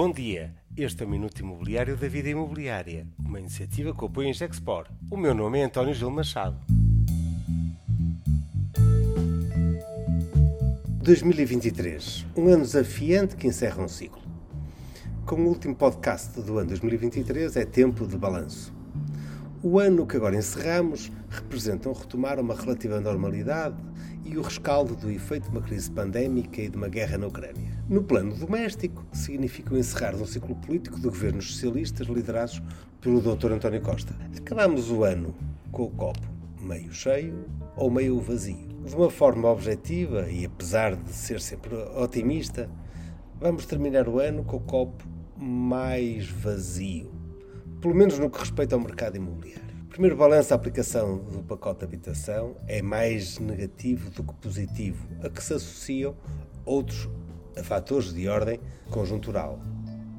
Bom dia, este é o Minuto Imobiliário da Vida Imobiliária, uma iniciativa que apoia em Gexpor. O meu nome é António Gil Machado. 2023, um ano desafiante que encerra um ciclo. Com o último podcast do ano 2023 é tempo de balanço. O ano que agora encerramos representa um retomar uma relativa normalidade e o rescaldo do efeito de uma crise pandémica e de uma guerra na Ucrânia. No plano doméstico, significa o encerrar de um ciclo político de governos socialistas liderados pelo Dr. António Costa. Acabamos o ano com o copo meio cheio ou meio vazio. De uma forma objetiva e apesar de ser sempre otimista, vamos terminar o ano com o copo mais vazio pelo menos no que respeita ao mercado imobiliário. O primeiro balanço da aplicação do pacote de habitação é mais negativo do que positivo, a que se associam outros fatores de ordem conjuntural.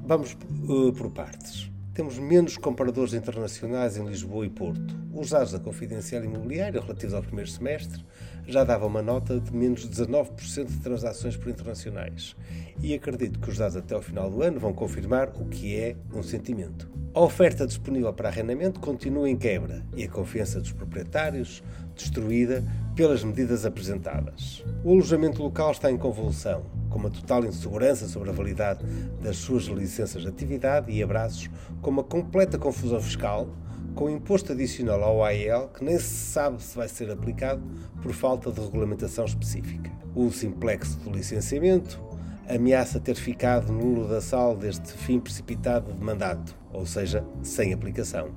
Vamos uh, por partes. Temos menos compradores internacionais em Lisboa e Porto. Os dados da Confidencial Imobiliária relativos ao primeiro semestre já davam uma nota de menos 19% de transações por internacionais. E acredito que os dados até ao final do ano vão confirmar o que é um sentimento. A oferta disponível para arrendamento continua em quebra e a confiança dos proprietários destruída pelas medidas apresentadas. O alojamento local está em convulsão, com uma total insegurança sobre a validade das suas licenças de atividade e abraços com uma completa confusão fiscal, com imposto adicional ao AEL que nem se sabe se vai ser aplicado por falta de regulamentação específica. O simplexo do licenciamento, ameaça ter ficado nulo da sal deste fim precipitado de mandato, ou seja, sem aplicação.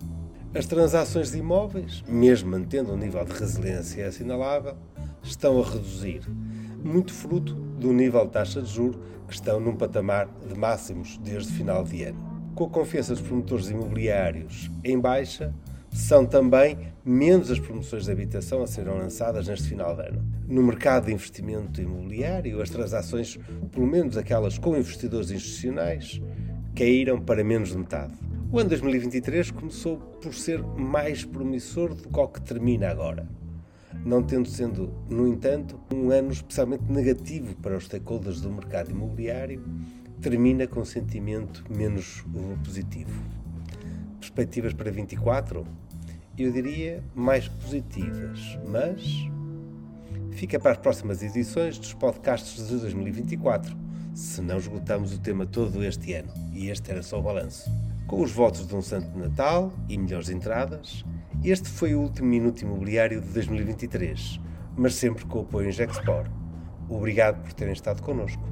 As transações de imóveis, mesmo mantendo um nível de resiliência assinalável, estão a reduzir, muito fruto do nível de taxa de juros que estão num patamar de máximos desde final de ano. Com a confiança dos promotores imobiliários em baixa, são também menos as promoções de habitação a serem lançadas neste final de ano. No mercado de investimento imobiliário, as transações, pelo menos aquelas com investidores institucionais, caíram para menos de metade. O ano 2023 começou por ser mais promissor do que o que termina agora, não tendo sendo, no entanto, um ano especialmente negativo para os stakeholders do mercado imobiliário, termina com um sentimento menos positivo. Perspectivas para 24? eu diria, mais positivas, mas fica para as próximas edições dos podcasts de 2024, se não esgotamos o tema todo este ano, e este era só o balanço. Com os votos de um Santo Natal e melhores entradas, este foi o último Minuto Imobiliário de 2023, mas sempre com o apoio em Gexpor. Obrigado por terem estado connosco.